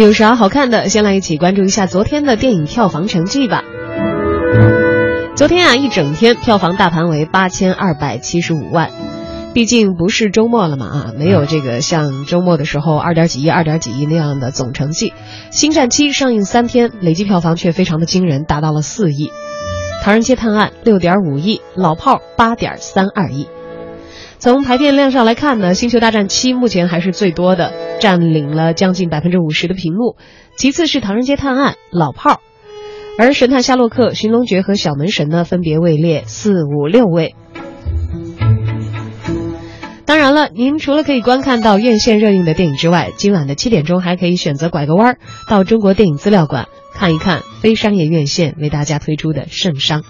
有啥好看的？先来一起关注一下昨天的电影票房成绩吧。昨天啊，一整天票房大盘为八千二百七十五万。毕竟不是周末了嘛啊，没有这个像周末的时候二点几亿、二点几亿那样的总成绩。《星战七》上映三天，累计票房却非常的惊人，达到了四亿。《唐人街探案》六点五亿，《老炮儿》八点三二亿。从排片量上来看呢，《星球大战七》目前还是最多的，占领了将近百分之五十的屏幕。其次是《唐人街探案》《老炮儿》，而《神探夏洛克》《寻龙诀》和《小门神》呢，分别位列四五六位。当然了，您除了可以观看到院线热映的电影之外，今晚的七点钟还可以选择拐个弯儿，到中国电影资料馆看一看非商业院线为大家推出的《圣商》。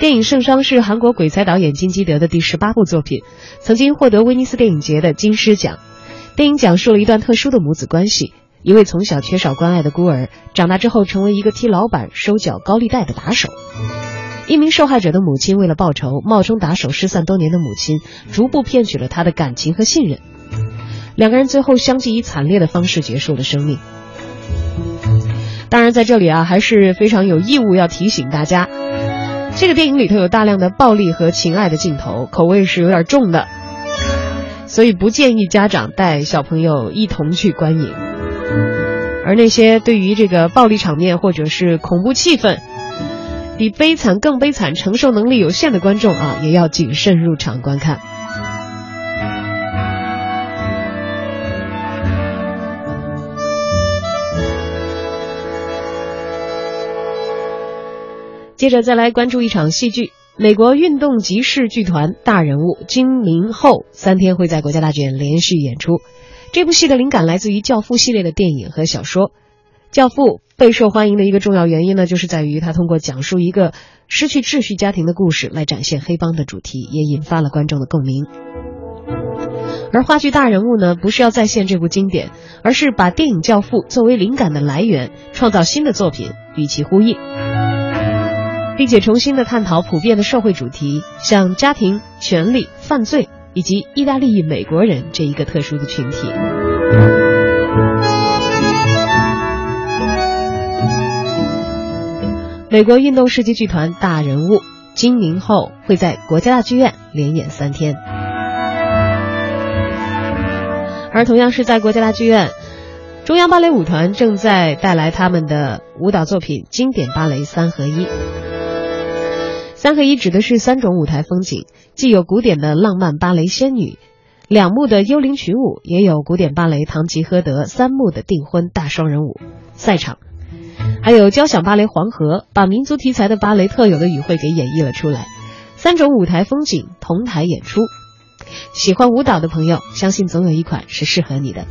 电影《圣商》是韩国鬼才导演金基德的第十八部作品，曾经获得威尼斯电影节的金狮奖。电影讲述了一段特殊的母子关系：一位从小缺少关爱的孤儿，长大之后成为一个替老板收缴高利贷的打手。一名受害者的母亲为了报仇，冒充打手失散多年的母亲，逐步骗取了他的感情和信任。两个人最后相继以惨烈的方式结束了生命。当然，在这里啊，还是非常有义务要提醒大家，这个电影里头有大量的暴力和情爱的镜头，口味是有点重的，所以不建议家长带小朋友一同去观影。而那些对于这个暴力场面或者是恐怖气氛，比悲惨更悲惨、承受能力有限的观众啊，也要谨慎入场观看。接着再来关注一场戏剧，美国运动集市剧团大人物金明后三天会在国家大剧院连续演出。这部戏的灵感来自于《教父》系列的电影和小说。《教父》备受欢迎的一个重要原因呢，就是在于他通过讲述一个失去秩序家庭的故事来展现黑帮的主题，也引发了观众的共鸣。而话剧大人物呢，不是要再现这部经典，而是把电影《教父》作为灵感的来源，创造新的作品与其呼应，并且重新的探讨普遍的社会主题，像家庭、权力、犯罪以及意大利裔美国人这一个特殊的群体。美国运动世纪剧团大人物金明后会在国家大剧院连演三天，而同样是在国家大剧院，中央芭蕾舞团正在带来他们的舞蹈作品经典芭蕾三合一。三合一指的是三种舞台风景，既有古典的浪漫芭蕾仙女，两幕的幽灵群舞，也有古典芭蕾堂吉诃德三幕的订婚大双人舞赛场。还有交响芭蕾《黄河》，把民族题材的芭蕾特有的语汇给演绎了出来。三种舞台风景同台演出，喜欢舞蹈的朋友，相信总有一款是适合你的。